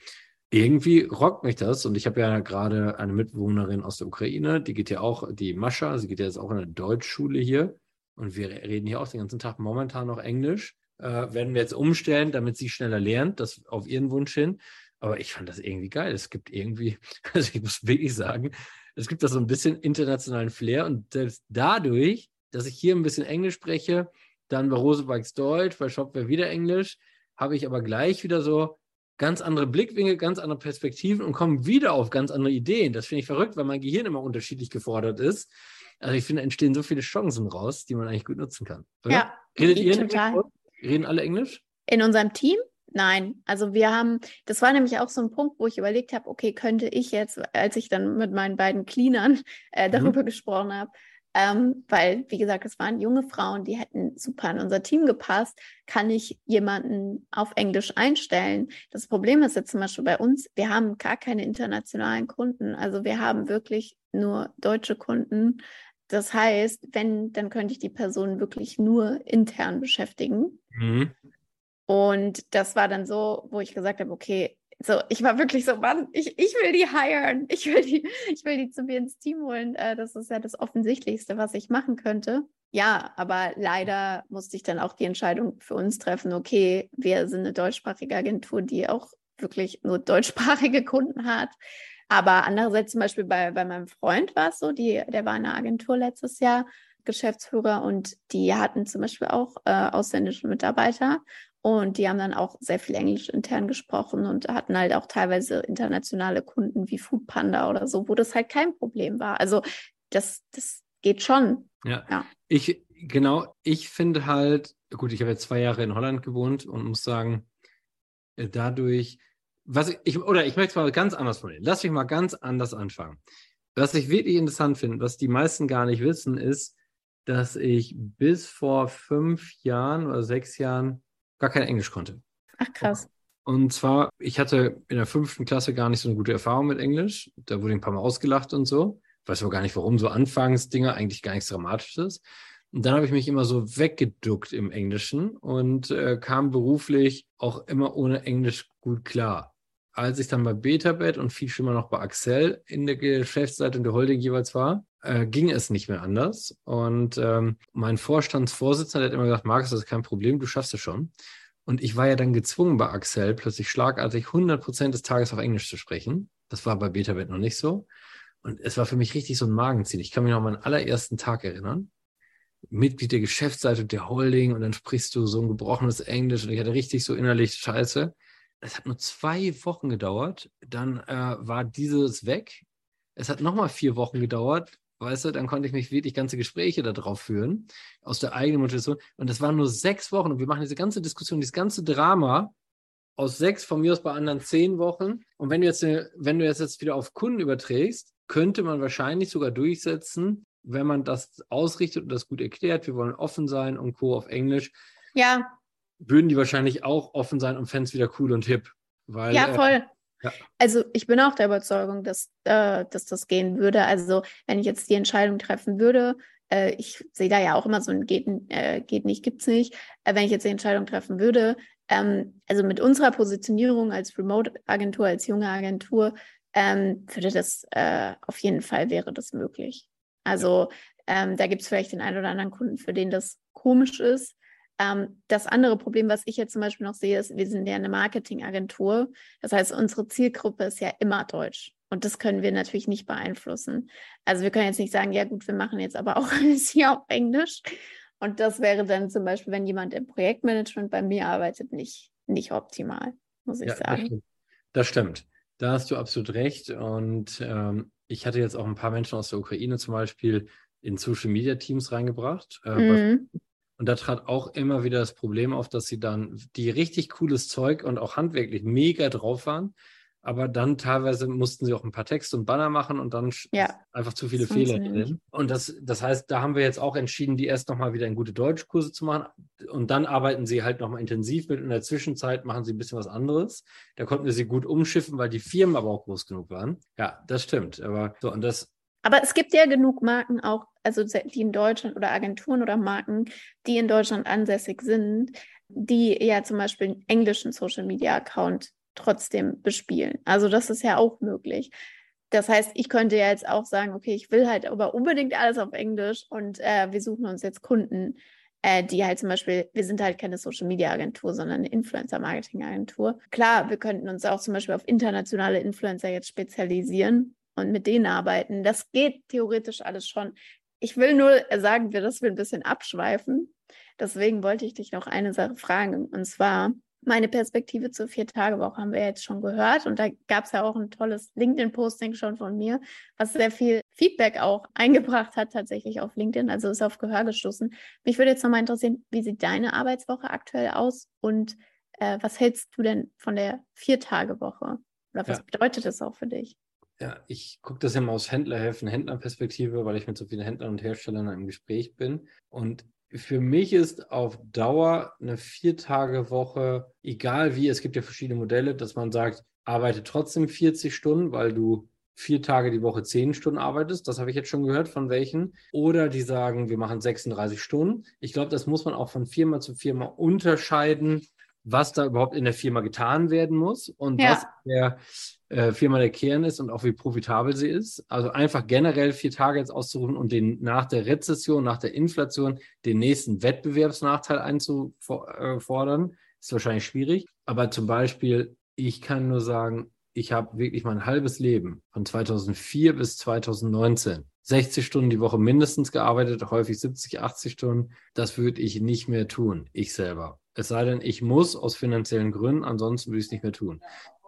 irgendwie rockt mich das. Und ich habe ja gerade eine Mitbewohnerin aus der Ukraine, die geht ja auch, die Mascha, sie geht ja jetzt auch in eine Deutschschule hier. Und wir reden hier auch den ganzen Tag momentan noch Englisch äh, werden wir jetzt umstellen, damit sie schneller lernt, das auf ihren Wunsch hin. Aber ich fand das irgendwie geil. Es gibt irgendwie, also ich muss wirklich sagen, es gibt da so ein bisschen internationalen Flair und selbst dadurch, dass ich hier ein bisschen Englisch spreche, dann bei Rosebikes Deutsch, bei Shopware wieder Englisch, habe ich aber gleich wieder so ganz andere Blickwinkel, ganz andere Perspektiven und komme wieder auf ganz andere Ideen. Das finde ich verrückt, weil mein Gehirn immer unterschiedlich gefordert ist. Also ich finde, entstehen so viele Chancen raus, die man eigentlich gut nutzen kann. Oder? Ja, Redet ihr total. Reden alle Englisch? In unserem Team? Nein, also wir haben, das war nämlich auch so ein Punkt, wo ich überlegt habe, okay, könnte ich jetzt, als ich dann mit meinen beiden Cleanern äh, mhm. darüber mhm. gesprochen habe, ähm, weil, wie gesagt, es waren junge Frauen, die hätten super in unser Team gepasst, kann ich jemanden auf Englisch einstellen? Das Problem ist jetzt zum Beispiel bei uns, wir haben gar keine internationalen Kunden. Also wir haben wirklich nur deutsche Kunden. Das heißt, wenn, dann könnte ich die Person wirklich nur intern beschäftigen. Mhm. Und das war dann so, wo ich gesagt habe, okay, so, ich war wirklich so, Mann, ich, ich will die hiren, ich will die, ich will die zu mir ins Team holen. Äh, das ist ja das Offensichtlichste, was ich machen könnte. Ja, aber leider musste ich dann auch die Entscheidung für uns treffen, okay, wir sind eine deutschsprachige Agentur, die auch wirklich nur deutschsprachige Kunden hat. Aber andererseits zum Beispiel bei, bei meinem Freund war es so, die, der war in einer Agentur letztes Jahr, Geschäftsführer, und die hatten zum Beispiel auch äh, ausländische Mitarbeiter. Und die haben dann auch sehr viel Englisch intern gesprochen und hatten halt auch teilweise internationale Kunden wie Foodpanda oder so, wo das halt kein Problem war. Also das, das geht schon. Ja. ja. Ich, genau, ich finde halt, gut, ich habe jetzt zwei Jahre in Holland gewohnt und muss sagen, äh, dadurch, was ich, oder ich möchte es mal ganz anders formulieren. Lass mich mal ganz anders anfangen. Was ich wirklich interessant finde, was die meisten gar nicht wissen, ist, dass ich bis vor fünf Jahren oder sechs Jahren gar kein Englisch konnte. Ach krass. Und zwar, ich hatte in der fünften Klasse gar nicht so eine gute Erfahrung mit Englisch. Da wurde ich ein paar Mal ausgelacht und so. Ich weiß aber gar nicht, warum so Anfangsdinger eigentlich gar nichts Dramatisches. Und dann habe ich mich immer so weggeduckt im Englischen und äh, kam beruflich auch immer ohne Englisch gut klar. Als ich dann bei Betabet und viel schlimmer noch bei Axel in der Geschäftsleitung der Holding jeweils war, äh, ging es nicht mehr anders. Und ähm, mein Vorstandsvorsitzender hat immer gesagt, Markus, das ist kein Problem, du schaffst es schon. Und ich war ja dann gezwungen bei Axel plötzlich schlagartig 100 Prozent des Tages auf Englisch zu sprechen. Das war bei Betabet noch nicht so. Und es war für mich richtig so ein Magenziel. Ich kann mich noch an meinen allerersten Tag erinnern. Mitglied der Geschäftsleitung der Holding und dann sprichst du so ein gebrochenes Englisch und ich hatte richtig so innerlich Scheiße. Es hat nur zwei Wochen gedauert, dann äh, war dieses weg. Es hat nochmal vier Wochen gedauert, weißt du, dann konnte ich mich wirklich ganze Gespräche darauf führen, aus der eigenen Motivation. Und das waren nur sechs Wochen und wir machen diese ganze Diskussion, dieses ganze Drama aus sechs, von mir aus bei anderen zehn Wochen. Und wenn du jetzt, wenn du jetzt wieder auf Kunden überträgst, könnte man wahrscheinlich sogar durchsetzen, wenn man das ausrichtet und das gut erklärt, wir wollen offen sein und Co. auf Englisch. Ja. Würden die wahrscheinlich auch offen sein und fänden es wieder cool und hip. Weil, ja, äh, voll. Äh, ja. Also ich bin auch der Überzeugung, dass, äh, dass das gehen würde. Also wenn ich jetzt die Entscheidung treffen würde, äh, ich sehe da ja auch immer so ein geht, äh, geht nicht, gibt's nicht. Äh, wenn ich jetzt die Entscheidung treffen würde, ähm, also mit unserer Positionierung als Remote-Agentur, als junge Agentur, ähm, würde das auf jeden Fall wäre das möglich. Also ähm, da gibt es vielleicht den einen oder anderen Kunden, für den das komisch ist. Ähm, das andere Problem, was ich jetzt zum Beispiel noch sehe, ist, wir sind ja eine Marketingagentur. Das heißt, unsere Zielgruppe ist ja immer Deutsch. Und das können wir natürlich nicht beeinflussen. Also wir können jetzt nicht sagen, ja gut, wir machen jetzt aber auch alles hier auf Englisch. Und das wäre dann zum Beispiel, wenn jemand im Projektmanagement bei mir arbeitet, nicht, nicht optimal, muss ich ja, sagen. Das stimmt. das stimmt. Da hast du absolut recht. Und ähm, ich hatte jetzt auch ein paar Menschen aus der Ukraine zum Beispiel in Social Media Teams reingebracht. Äh, mhm. Und da trat auch immer wieder das Problem auf, dass sie dann die richtig cooles Zeug und auch handwerklich mega drauf waren, aber dann teilweise mussten sie auch ein paar Texte und Banner machen und dann ja. einfach zu viele Fehler drin. Und das, das heißt, da haben wir jetzt auch entschieden, die erst nochmal wieder in gute Deutschkurse zu machen und dann arbeiten sie halt nochmal intensiv mit. In der Zwischenzeit machen sie ein bisschen was anderes. Da konnten wir sie gut umschiffen, weil die Firmen aber auch groß genug waren. Ja, das stimmt. Aber so, und das. Aber es gibt ja genug Marken auch, also die in Deutschland oder Agenturen oder Marken, die in Deutschland ansässig sind, die ja zum Beispiel einen englischen Social Media Account trotzdem bespielen. Also das ist ja auch möglich. Das heißt, ich könnte ja jetzt auch sagen, okay, ich will halt aber unbedingt alles auf Englisch und äh, wir suchen uns jetzt Kunden, äh, die halt zum Beispiel, wir sind halt keine Social Media Agentur, sondern eine Influencer Marketing Agentur. Klar, wir könnten uns auch zum Beispiel auf internationale Influencer jetzt spezialisieren und mit denen arbeiten. Das geht theoretisch alles schon. Ich will nur sagen, dass wir ein bisschen abschweifen. Deswegen wollte ich dich noch eine Sache fragen. Und zwar, meine Perspektive zur Vier-Tage-Woche haben wir jetzt schon gehört. Und da gab es ja auch ein tolles LinkedIn-Posting schon von mir, was sehr viel Feedback auch eingebracht hat, tatsächlich auf LinkedIn. Also ist auf Gehör gestoßen. Mich würde jetzt nochmal interessieren, wie sieht deine Arbeitswoche aktuell aus und äh, was hältst du denn von der Vier-Tage-Woche? Oder was ja. bedeutet das auch für dich? Ja, ich gucke das immer aus Händlerhelfen, Händlerperspektive, weil ich mit so vielen Händlern und Herstellern im Gespräch bin. Und für mich ist auf Dauer eine Vier-Tage-Woche, egal wie, es gibt ja verschiedene Modelle, dass man sagt, arbeite trotzdem 40 Stunden, weil du vier Tage die Woche zehn Stunden arbeitest. Das habe ich jetzt schon gehört von welchen. Oder die sagen, wir machen 36 Stunden. Ich glaube, das muss man auch von Firma zu Firma unterscheiden, was da überhaupt in der Firma getan werden muss und ja. was der äh, Firma der Kern ist und auch wie profitabel sie ist. Also einfach generell vier jetzt auszurufen und den nach der Rezession, nach der Inflation den nächsten Wettbewerbsnachteil einzufordern, ist wahrscheinlich schwierig. Aber zum Beispiel ich kann nur sagen, ich habe wirklich mein halbes Leben von 2004 bis 2019 60 Stunden die Woche mindestens gearbeitet, häufig 70, 80 Stunden. Das würde ich nicht mehr tun, ich selber. Es sei denn, ich muss aus finanziellen Gründen, ansonsten würde ich es nicht mehr tun.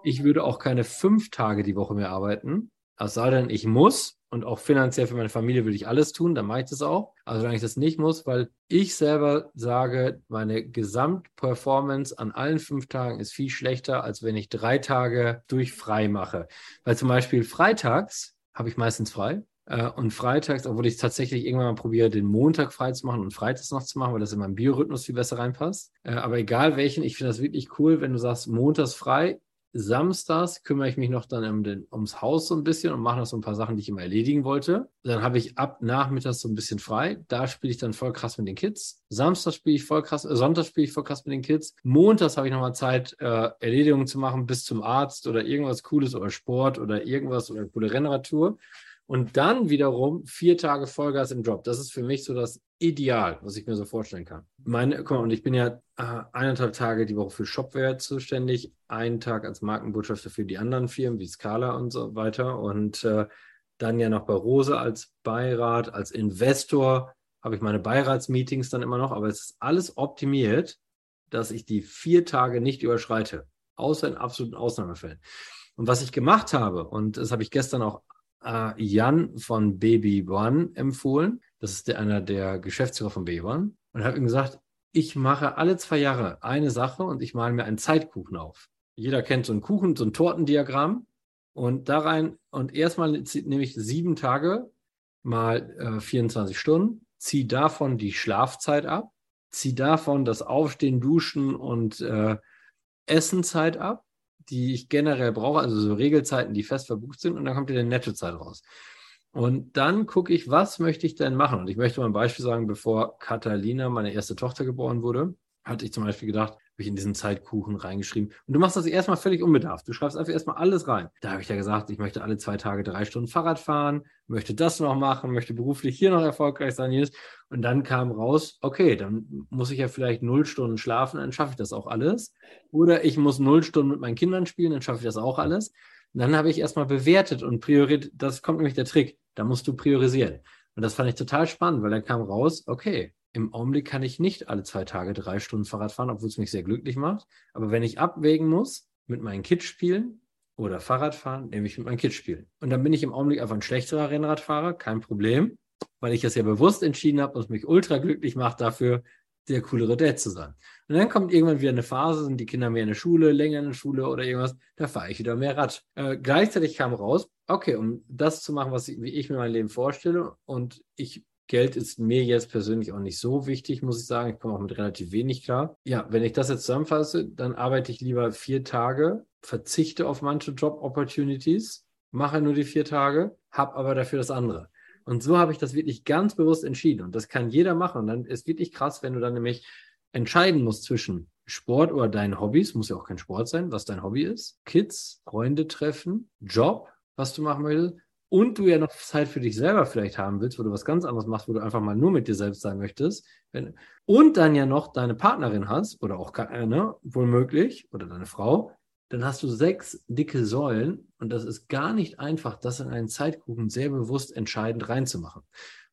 Ich würde auch keine fünf Tage die Woche mehr arbeiten. Es sei denn, ich muss und auch finanziell für meine Familie würde ich alles tun, dann mache ich das auch. Also solange ich das nicht muss, weil ich selber sage, meine Gesamtperformance an allen fünf Tagen ist viel schlechter, als wenn ich drei Tage durch frei mache. Weil zum Beispiel freitags habe ich meistens frei. Äh, und freitags, obwohl ich tatsächlich irgendwann mal probiere, den Montag frei zu machen und freitags noch zu machen, weil das in meinen Biorhythmus viel besser reinpasst. Äh, aber egal welchen, ich finde das wirklich cool, wenn du sagst, montags frei, samstags kümmere ich mich noch dann um den, ums Haus so ein bisschen und mache noch so ein paar Sachen, die ich immer erledigen wollte. Dann habe ich ab nachmittags so ein bisschen frei. Da spiele ich dann voll krass mit den Kids. Samstag spiele ich voll krass, äh, Sonntag spiele ich voll krass mit den Kids. Montags habe ich nochmal Zeit, äh, Erledigungen zu machen bis zum Arzt oder irgendwas Cooles oder Sport oder irgendwas oder coole Rennradtour. Und dann wiederum vier Tage Vollgas im Job. Das ist für mich so das Ideal, was ich mir so vorstellen kann. Meine, guck mal, und ich bin ja äh, eineinhalb Tage die Woche für Shopware zuständig, einen Tag als Markenbotschafter für die anderen Firmen wie Scala und so weiter. Und äh, dann ja noch bei Rose als Beirat, als Investor habe ich meine Beiratsmeetings dann immer noch, aber es ist alles optimiert, dass ich die vier Tage nicht überschreite, außer in absoluten Ausnahmefällen. Und was ich gemacht habe, und das habe ich gestern auch äh, Jan von Baby One empfohlen. Das ist der, einer der Geschäftsführer von Baby One. Und habe ihm gesagt, ich mache alle zwei Jahre eine Sache und ich male mir einen Zeitkuchen auf. Jeder kennt so einen Kuchen, so ein Tortendiagramm. Und da rein, und erstmal nehme ich sieben Tage mal äh, 24 Stunden, ziehe davon die Schlafzeit ab, ziehe davon das Aufstehen, Duschen und äh, Essenzeit ab die ich generell brauche, also so Regelzeiten, die fest verbucht sind, und dann kommt wieder die Nettozeit raus. Und dann gucke ich, was möchte ich denn machen? Und ich möchte mal ein Beispiel sagen, bevor Catalina, meine erste Tochter, geboren wurde, hatte ich zum Beispiel gedacht, habe ich in diesen Zeitkuchen reingeschrieben. Und du machst das erstmal völlig unbedarft. Du schreibst einfach erstmal alles rein. Da habe ich ja gesagt, ich möchte alle zwei Tage drei Stunden Fahrrad fahren, möchte das noch machen, möchte beruflich hier noch erfolgreich sein. Jenes. Und dann kam raus, okay, dann muss ich ja vielleicht null Stunden schlafen, dann schaffe ich das auch alles. Oder ich muss null Stunden mit meinen Kindern spielen, dann schaffe ich das auch alles. Und dann habe ich erstmal bewertet und priorisiert, das kommt nämlich der Trick, da musst du priorisieren. Und das fand ich total spannend, weil dann kam raus, okay, im Augenblick kann ich nicht alle zwei Tage drei Stunden Fahrrad fahren, obwohl es mich sehr glücklich macht. Aber wenn ich abwägen muss, mit meinen Kids spielen oder Fahrrad fahren, nehme ich mit meinen Kids spielen. Und dann bin ich im Augenblick einfach ein schlechterer Rennradfahrer, kein Problem, weil ich das ja bewusst entschieden habe und mich ultra glücklich macht, dafür der coolere Dad zu sein. Und dann kommt irgendwann wieder eine Phase, sind die Kinder mehr in der Schule, länger in der Schule oder irgendwas, da fahre ich wieder mehr Rad. Äh, gleichzeitig kam raus, okay, um das zu machen, was ich, wie ich mir mein Leben vorstelle und ich Geld ist mir jetzt persönlich auch nicht so wichtig, muss ich sagen. Ich komme auch mit relativ wenig klar. Ja, wenn ich das jetzt zusammenfasse, dann arbeite ich lieber vier Tage, verzichte auf manche Job-Opportunities, mache nur die vier Tage, habe aber dafür das andere. Und so habe ich das wirklich ganz bewusst entschieden. Und das kann jeder machen. Und dann ist wirklich krass, wenn du dann nämlich entscheiden musst zwischen Sport oder deinen Hobbys, muss ja auch kein Sport sein, was dein Hobby ist, Kids, Freunde treffen, Job, was du machen möchtest, und du ja noch Zeit für dich selber vielleicht haben willst, wo du was ganz anderes machst, wo du einfach mal nur mit dir selbst sein möchtest, wenn, und dann ja noch deine Partnerin hast, oder auch ne, wohl möglich, oder deine Frau, dann hast du sechs dicke Säulen und das ist gar nicht einfach, das in einen Zeitkuchen sehr bewusst entscheidend reinzumachen.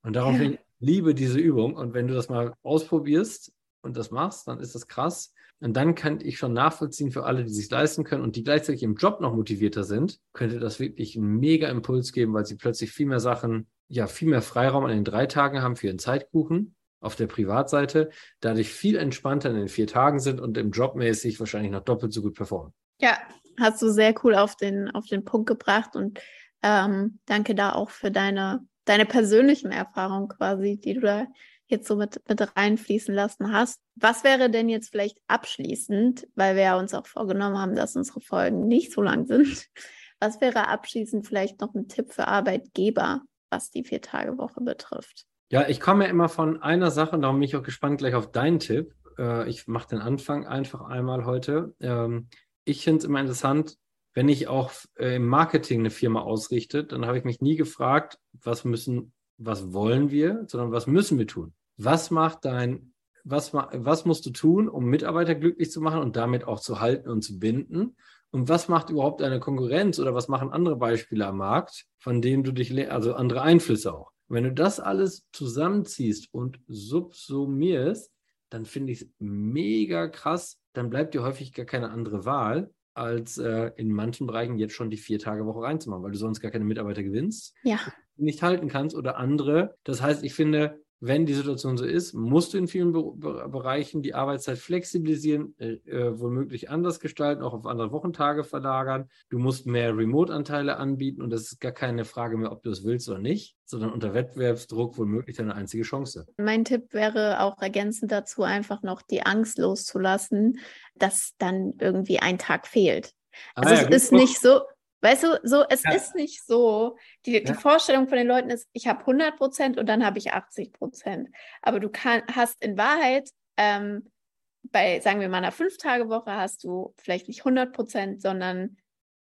Und daraufhin ja. liebe diese Übung und wenn du das mal ausprobierst und das machst, dann ist das krass, und dann kann ich schon nachvollziehen für alle, die sich leisten können und die gleichzeitig im Job noch motivierter sind, könnte das wirklich einen mega Impuls geben, weil sie plötzlich viel mehr Sachen, ja, viel mehr Freiraum an den drei Tagen haben für ihren Zeitkuchen auf der Privatseite, dadurch viel entspannter in den vier Tagen sind und im Job mäßig wahrscheinlich noch doppelt so gut performen. Ja, hast du sehr cool auf den, auf den Punkt gebracht und ähm, danke da auch für deine, deine persönlichen Erfahrungen quasi, die du da jetzt so mit, mit reinfließen lassen hast. Was wäre denn jetzt vielleicht abschließend, weil wir ja uns auch vorgenommen haben, dass unsere Folgen nicht so lang sind, was wäre abschließend vielleicht noch ein Tipp für Arbeitgeber, was die Vier-Tage-Woche betrifft? Ja, ich komme ja immer von einer Sache, und darum bin ich auch gespannt gleich auf deinen Tipp. Äh, ich mache den Anfang einfach einmal heute. Ähm, ich finde es immer interessant, wenn ich auch äh, im Marketing eine Firma ausrichte, dann habe ich mich nie gefragt, was müssen, was wollen wir, sondern was müssen wir tun? Was macht dein, was, was musst du tun, um Mitarbeiter glücklich zu machen und damit auch zu halten und zu binden? und was macht überhaupt eine Konkurrenz oder was machen andere Beispiele am Markt, von denen du dich, also andere Einflüsse auch. wenn du das alles zusammenziehst und subsumierst, dann finde ich es mega krass. Dann bleibt dir häufig gar keine andere Wahl, als äh, in manchen Bereichen jetzt schon die Vier-Tage-Woche reinzumachen, weil du sonst gar keine Mitarbeiter gewinnst, ja. nicht halten kannst oder andere. Das heißt, ich finde, wenn die Situation so ist, musst du in vielen Be Be Bereichen die Arbeitszeit flexibilisieren, äh, äh, womöglich anders gestalten, auch auf andere Wochentage verlagern. Du musst mehr Remote-Anteile anbieten und das ist gar keine Frage mehr, ob du es willst oder nicht, sondern unter Wettbewerbsdruck womöglich deine einzige Chance. Mein Tipp wäre auch ergänzend dazu, einfach noch die Angst loszulassen, dass dann irgendwie ein Tag fehlt. Ah also ja, es ist nicht so, Weißt du, so, es ja. ist nicht so. Die, ja. die Vorstellung von den Leuten ist, ich habe 100 Prozent und dann habe ich 80 Prozent. Aber du kann, hast in Wahrheit ähm, bei, sagen wir mal, einer Fünf-Tage-Woche hast du vielleicht nicht 100 Prozent, sondern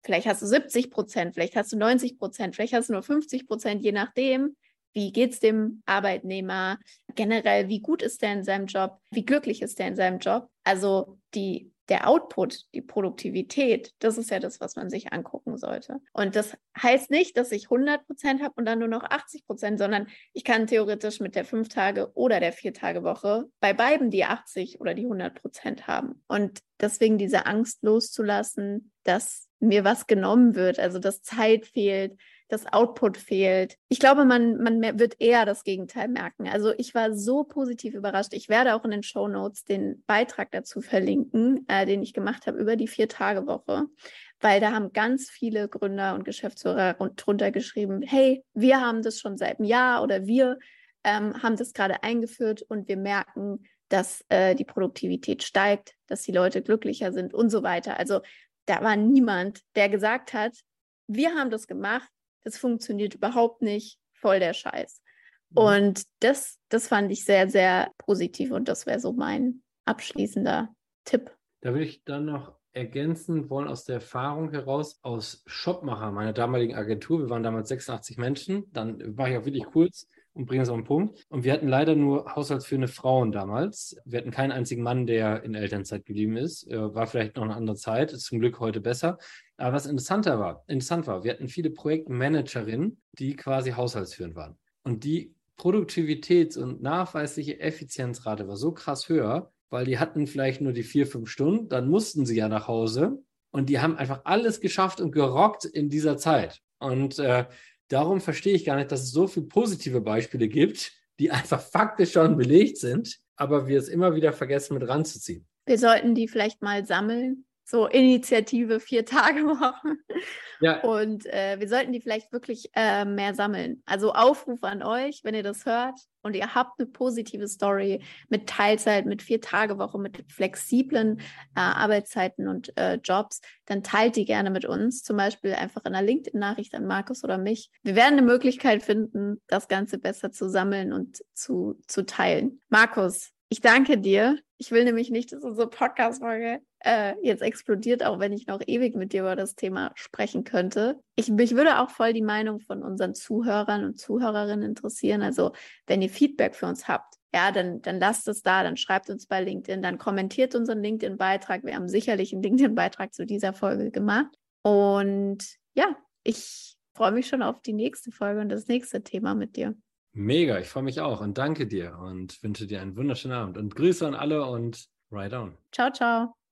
vielleicht hast du 70 Prozent, vielleicht hast du 90 Prozent, vielleicht hast du nur 50 Prozent, je nachdem. Wie geht es dem Arbeitnehmer? Generell, wie gut ist der in seinem Job? Wie glücklich ist der in seinem Job? Also die der Output, die Produktivität, das ist ja das, was man sich angucken sollte. Und das heißt nicht, dass ich 100 Prozent habe und dann nur noch 80 Prozent, sondern ich kann theoretisch mit der fünf Tage oder der vier Tage Woche bei beiden die 80 oder die 100 Prozent haben. Und deswegen diese Angst loszulassen, dass mir was genommen wird, also dass Zeit fehlt, das Output fehlt. Ich glaube, man, man wird eher das Gegenteil merken. Also ich war so positiv überrascht. Ich werde auch in den Show Notes den Beitrag dazu verlinken, äh, den ich gemacht habe über die Vier-Tage-Woche, weil da haben ganz viele Gründer und Geschäftsführer drunter geschrieben, hey, wir haben das schon seit einem Jahr oder wir ähm, haben das gerade eingeführt und wir merken, dass äh, die Produktivität steigt, dass die Leute glücklicher sind und so weiter. Also da war niemand, der gesagt hat, wir haben das gemacht, das funktioniert überhaupt nicht, voll der Scheiß. Mhm. Und das, das fand ich sehr, sehr positiv und das wäre so mein abschließender Tipp. Da würde ich dann noch ergänzen wollen aus der Erfahrung heraus, aus Shopmacher, meiner damaligen Agentur. Wir waren damals 86 Menschen. Dann war ich auch wirklich kurz und bringe es auf den Punkt. Und wir hatten leider nur haushaltsführende Frauen damals. Wir hatten keinen einzigen Mann, der in Elternzeit geblieben ist. War vielleicht noch eine andere Zeit, ist zum Glück heute besser. Aber was interessanter war, interessant war, wir hatten viele Projektmanagerinnen, die quasi haushaltsführend waren. Und die Produktivitäts- und nachweisliche Effizienzrate war so krass höher, weil die hatten vielleicht nur die vier, fünf Stunden, dann mussten sie ja nach Hause und die haben einfach alles geschafft und gerockt in dieser Zeit. Und äh, darum verstehe ich gar nicht, dass es so viele positive Beispiele gibt, die einfach faktisch schon belegt sind, aber wir es immer wieder vergessen mit ranzuziehen. Wir sollten die vielleicht mal sammeln so Initiative vier Tage Woche. Ja. Und äh, wir sollten die vielleicht wirklich äh, mehr sammeln. Also Aufruf an euch, wenn ihr das hört und ihr habt eine positive Story mit Teilzeit, mit vier Tage Woche, mit flexiblen äh, Arbeitszeiten und äh, Jobs, dann teilt die gerne mit uns. Zum Beispiel einfach in einer LinkedIn-Nachricht an Markus oder mich. Wir werden eine Möglichkeit finden, das Ganze besser zu sammeln und zu, zu teilen. Markus, ich danke dir. Ich will nämlich nicht, dass unsere Podcast-Folge äh, jetzt explodiert, auch wenn ich noch ewig mit dir über das Thema sprechen könnte. Ich, mich würde auch voll die Meinung von unseren Zuhörern und Zuhörerinnen interessieren. Also, wenn ihr Feedback für uns habt, ja, dann, dann lasst es da, dann schreibt uns bei LinkedIn, dann kommentiert unseren LinkedIn-Beitrag. Wir haben sicherlich einen LinkedIn-Beitrag zu dieser Folge gemacht. Und ja, ich freue mich schon auf die nächste Folge und das nächste Thema mit dir. Mega, ich freue mich auch und danke dir und wünsche dir einen wunderschönen Abend und Grüße an alle und Ride on. Ciao, ciao.